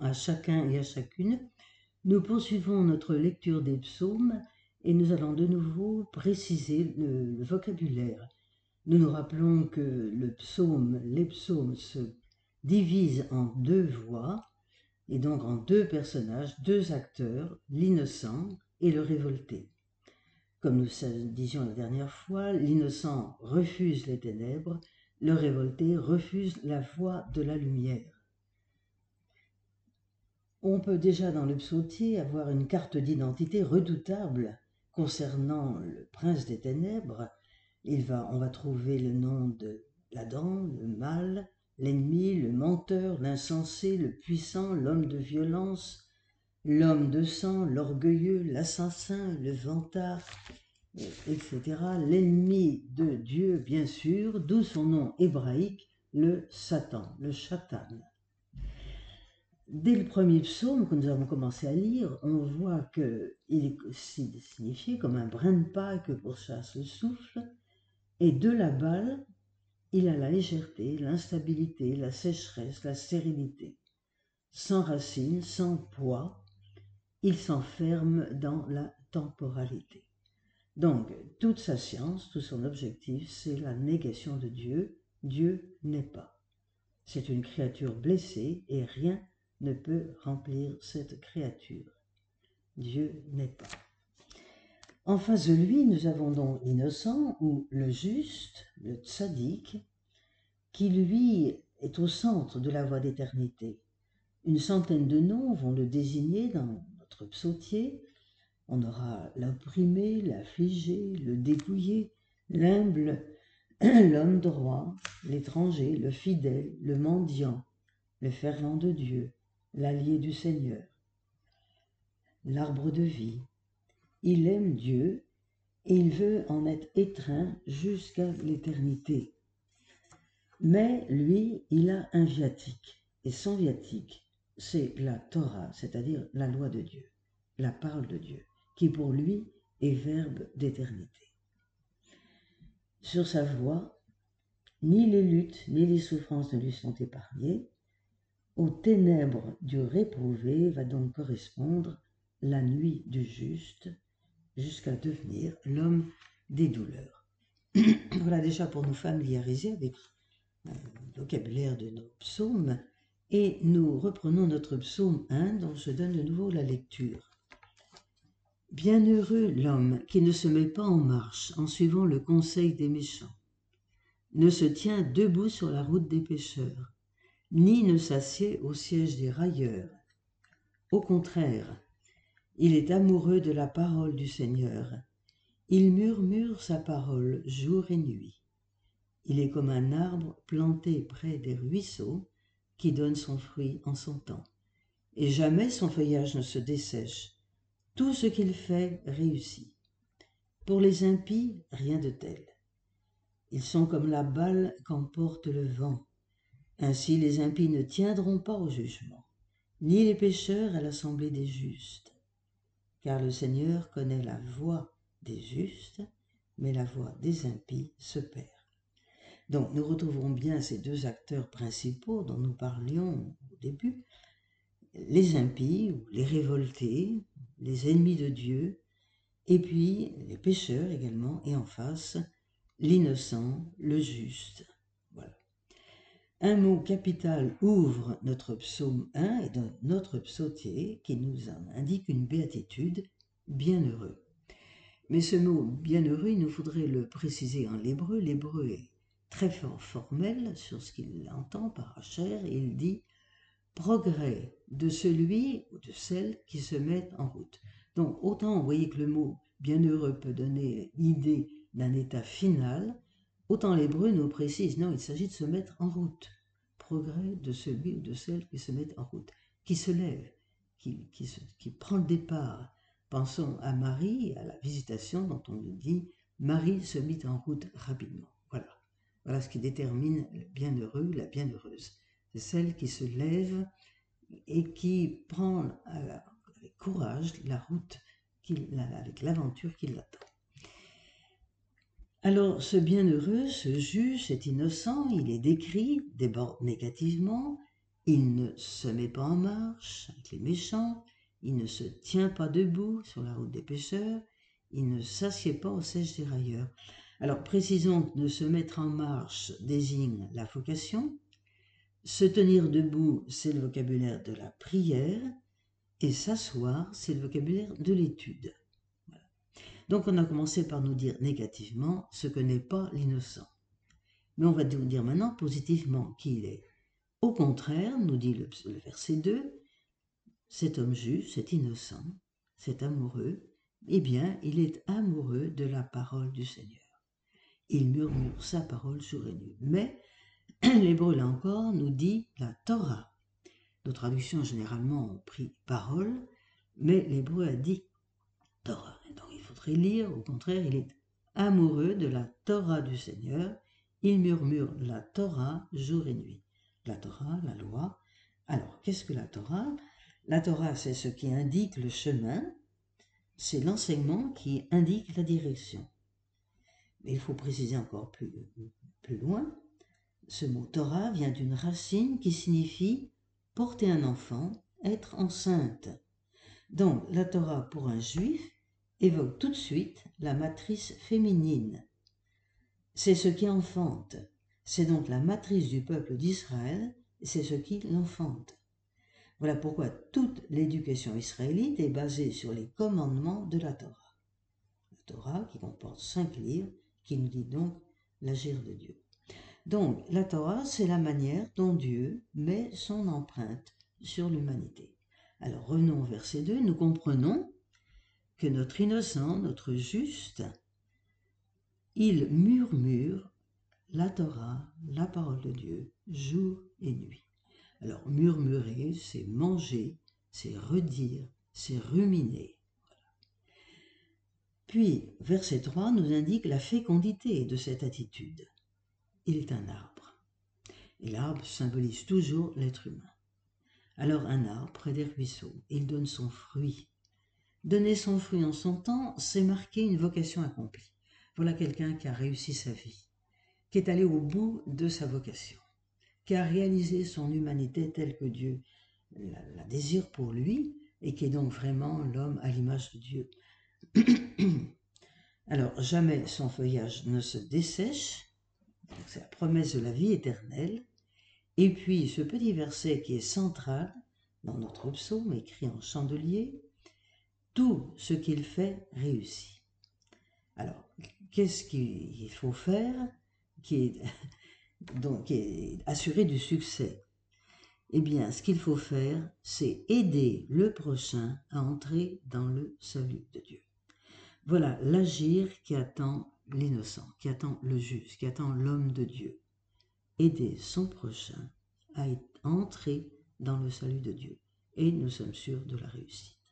à chacun et à chacune. Nous poursuivons notre lecture des psaumes et nous allons de nouveau préciser le, vocabulaire. Nous nous rappelons que le psaume, les psaumes se divisent en deux voix et donc en deux personnages, deux acteurs, l'innocent et le révolté. Comme nous disions la dernière fois, l'innocent refuse les ténèbres, le révolté refuse la voie de la lumière. On peut déjà dans le psautier avoir une carte d'identité redoutable concernant le prince des ténèbres. Il va, on va trouver le nom de l'Adam, le mal, l'ennemi, le menteur, l'insensé, le puissant, l'homme de violence, l'homme de sang, l'orgueilleux, l'assassin, le vantard, etc. L'ennemi de Dieu, bien sûr, d'où son nom hébraïque, le Satan, le Shatan. Dès le premier psaume que nous avons commencé à lire, on voit qu'il est signifié comme un brin de paille que pourchasse le souffle, et de la balle, il a la légèreté, l'instabilité, la sécheresse, la stérilité. Sans racines, sans poids, il s'enferme dans la temporalité. Donc, toute sa science, tout son objectif, c'est la négation de Dieu. Dieu n'est pas. C'est une créature blessée et rien ne peut remplir cette créature. Dieu n'est pas. En face de lui, nous avons donc l'innocent ou le juste, le tzaddik, qui lui est au centre de la voie d'éternité. Une centaine de noms vont le désigner dans notre psautier. On aura l'opprimé, l'affligé, le dépouillé, l'humble, l'homme droit, l'étranger, le fidèle, le mendiant, le fervent de Dieu, l'allié du Seigneur, l'arbre de vie. Il aime Dieu et il veut en être étreint jusqu'à l'éternité. Mais lui, il a un viatique, et son viatique, c'est la Torah, c'est-à-dire la loi de Dieu, la parole de Dieu, qui pour lui est verbe d'éternité. Sur sa voie, ni les luttes ni les souffrances ne lui sont épargnées, aux ténèbres du réprouvé va donc correspondre la nuit du juste jusqu'à devenir l'homme des douleurs. voilà déjà pour nous familiariser avec euh, le vocabulaire de nos psaumes et nous reprenons notre psaume 1 dont je donne de nouveau la lecture. Bienheureux l'homme qui ne se met pas en marche en suivant le conseil des méchants, ne se tient debout sur la route des pécheurs, ni ne s'assied au siège des railleurs. Au contraire, il est amoureux de la parole du Seigneur. Il murmure sa parole jour et nuit. Il est comme un arbre planté près des ruisseaux qui donne son fruit en son temps. Et jamais son feuillage ne se dessèche. Tout ce qu'il fait réussit. Pour les impies, rien de tel. Ils sont comme la balle qu'emporte le vent. Ainsi les impies ne tiendront pas au jugement, ni les pécheurs à l'assemblée des justes. Car le Seigneur connaît la voie des justes, mais la voie des impies se perd. Donc nous retrouvons bien ces deux acteurs principaux dont nous parlions au début, les impies ou les révoltés, les ennemis de Dieu, et puis les pécheurs également, et en face, l'innocent, le juste. Un mot capital ouvre notre psaume 1 et notre psautier qui nous indique une béatitude, bienheureux. Mais ce mot bienheureux, il nous faudrait le préciser en l'hébreu. L'hébreu est très fort formel sur ce qu'il entend par Hacher et il dit progrès de celui ou de celle qui se met en route. Donc autant vous voyez que le mot bienheureux peut donner l'idée d'un état final, Autant l'hébreu nous précise, non, il s'agit de se mettre en route. Progrès de celui ou de celle qui se met en route, qui se lève, qui, qui, prend le départ. Pensons à Marie, à la visitation dont on nous dit Marie se mit en route rapidement. Voilà. Voilà ce qui détermine le bienheureux, la bienheureuse. C'est celle qui se lève et qui prend avec courage la route, avec l'aventure qui l'attend. Alors ce bienheureux, ce juge, cet innocent, il est décrit, déborde négativement, Il ne se met pas en marche avec les méchants, il ne se tient pas debout sur la route des pécheurs, il ne s'assied pas au siège des railleurs. Alors précisons que de se mettre en marche désigne la vocation, se tenir debout, c'est le vocabulaire de la prière, et s'asseoir, c'est le vocabulaire de l'étude. Donc on a commencé par nous dire négativement ce que n'est pas l'innocent. Mais on va nous dire maintenant positivement qui il est. Au contraire, nous dit le, verset 2, cet homme juste, cet innocent, cet amoureux, eh bien, il est amoureux de la parole du Seigneur. Il murmure sa parole jour et nuit. Mais l'hébreu, là encore, nous dit la Torah. Nos traductions, généralement, ont pris parole, mais l'hébreu a dit Torah. Donc, il faudrait lire, au contraire, il est amoureux de la Torah du Seigneur. Il murmure la Torah jour et nuit. La Torah, la loi. Alors, qu'est-ce que la Torah? La Torah, c'est ce qui indique le chemin, c'est l'enseignement qui indique la direction. Mais il faut préciser encore plus, plus loin, ce mot Torah vient d'une racine qui signifie porter un enfant, être enceinte. Donc la Torah pour un juif évoque tout de suite la matrice féminine. C'est ce qui enfante. C'est donc la matrice du peuple d'Israël, c'est ce qui l'enfante. Voilà pourquoi toute l'éducation israélite est basée sur les commandements de la Torah. La Torah qui comporte cinq livres, qui nous dit donc l'agir de Dieu. Donc la Torah, c'est la manière dont Dieu met son empreinte sur l'humanité. Alors revenons au verset 2, nous comprenons que notre innocent, notre juste, il murmure la Torah, la parole de Dieu, jour et nuit. Alors murmurer, c'est manger, c'est redire, c'est ruminer. Puis, verset 3 nous indique la fécondité de cette attitude. Il est un arbre. Et l'arbre symbolise toujours l'être humain. Alors un arbre près des ruisseaux, il donne son fruit. Donner son fruit en son temps, c'est marquer une vocation accomplie. Voilà quelqu'un qui a réussi sa vie, qui est allé au bout de sa vocation qui a réalisé son humanité telle que Dieu la, désire pour lui et qui est donc vraiment l'homme à l'image de Dieu. Alors, jamais son feuillage ne se dessèche, c'est la promesse de la vie éternelle. Et puis, ce petit verset qui est central dans notre psaume, écrit en chandelier, tout ce qu'il fait réussit. Alors, qu'est-ce qu'il faut faire qui est donc assurer du succès, eh bien, ce qu'il faut faire, c'est aider le prochain à entrer dans le salut de Dieu. Voilà l'agir qui attend l'innocent, qui attend le juste, qui attend l'homme de Dieu. Aider son prochain à entrer dans le salut de Dieu. Et nous sommes sûrs de la réussite.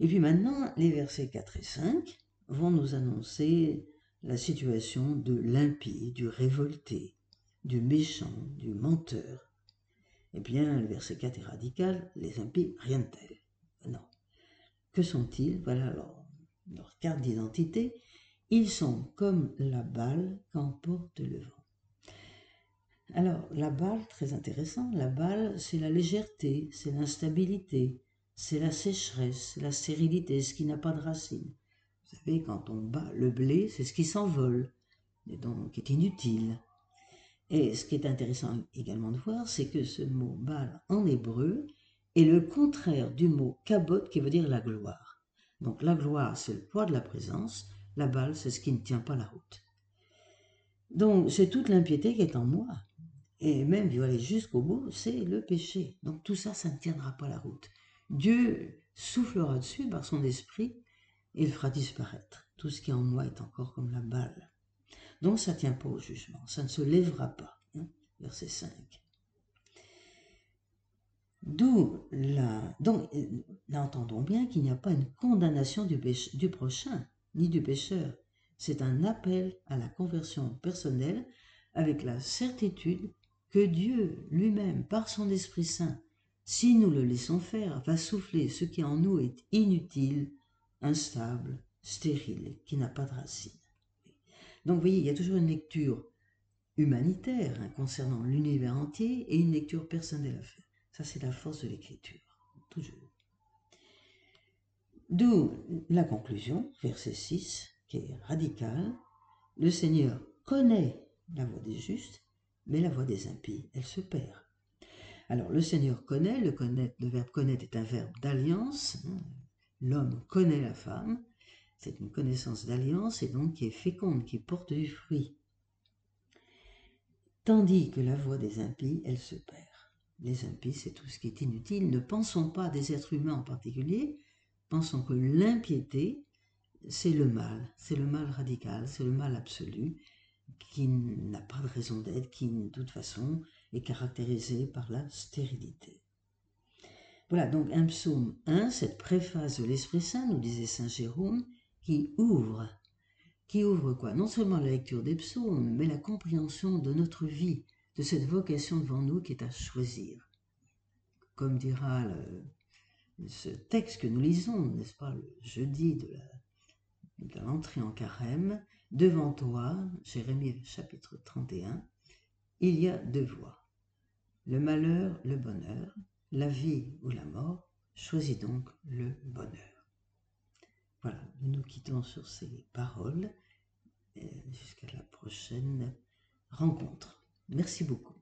Et puis maintenant, les versets 4 et 5 vont nous annoncer la situation de l'impie, du révolté, du méchant, du menteur. Eh bien, le verset 4 est radical, les impies, rien de tel. Non. Que sont-ils? Voilà leur carte d'identité. Ils sont comme la balle qu'emporte le vent. Alors, la balle, très intéressant, la balle, c'est la légèreté, c'est l'instabilité, c'est la sécheresse, la stérilité, ce qui n'a pas de racine. Vous savez, quand on bat le blé, c'est ce qui s'envole, et donc est inutile. Et ce qui est intéressant également de voir, c'est que ce mot bal en hébreu est le contraire du mot kabot qui veut dire la gloire. Donc la gloire, c'est le poids de la présence, la balle, c'est ce qui ne tient pas la route. Donc c'est toute l'impiété qui est en moi. Et même, aller jusqu'au bout, c'est le péché. Donc tout ça, ça ne tiendra pas la route. Dieu soufflera dessus par son esprit il fera disparaître. Tout ce qui en moi est encore comme la balle. Donc ça ne tient pas au jugement, ça ne se lèvera pas. Hein, verset 5. D'où la... Donc, entendons bien qu'il n'y a pas une condamnation du, du prochain, ni du pécheur. C'est un appel à la conversion personnelle avec la certitude que Dieu lui-même, par son Esprit Saint, si nous le laissons faire, va souffler ce qui en nous est inutile instable, stérile, qui n'a pas de racine. Donc vous voyez, il y a toujours une lecture humanitaire hein, concernant l'univers entier et une lecture personnelle à faire. Ça, c'est la force de l'écriture, toujours. D'où la conclusion, verset 6, qui est radicale. Le Seigneur connaît la voie des justes, mais la voie des impies, elle se perd. Alors, le Seigneur connaît, le, connaître, le verbe connaître est un verbe d'alliance. Hein. L'homme connaît la femme, c'est une connaissance d'alliance et donc qui est féconde, qui porte du fruit. Tandis que la voie des impies, elle se perd. Les impies, c'est tout ce qui est inutile. Ne pensons pas des êtres humains en particulier, pensons que l'impiété, c'est le mal, c'est le mal radical, c'est le mal absolu, qui n'a pas de raison d'être, qui de toute façon est caractérisé par la stérilité. Voilà donc un psaume 1, cette préface de l'Esprit Saint, nous disait Saint Jérôme, qui ouvre, qui ouvre quoi? Non seulement la lecture des psaumes, mais la compréhension de notre vie, de cette vocation devant nous qui est à choisir. Comme dira ce texte que nous lisons, n'est-ce pas, le jeudi de l'entrée en carême, devant toi, Jérémie chapitre 31, il y a deux voies, le malheur, le bonheur, la vie ou la mort, choisis donc le bonheur. Voilà, nous nous quittons sur ces paroles jusqu'à la prochaine rencontre. Merci beaucoup.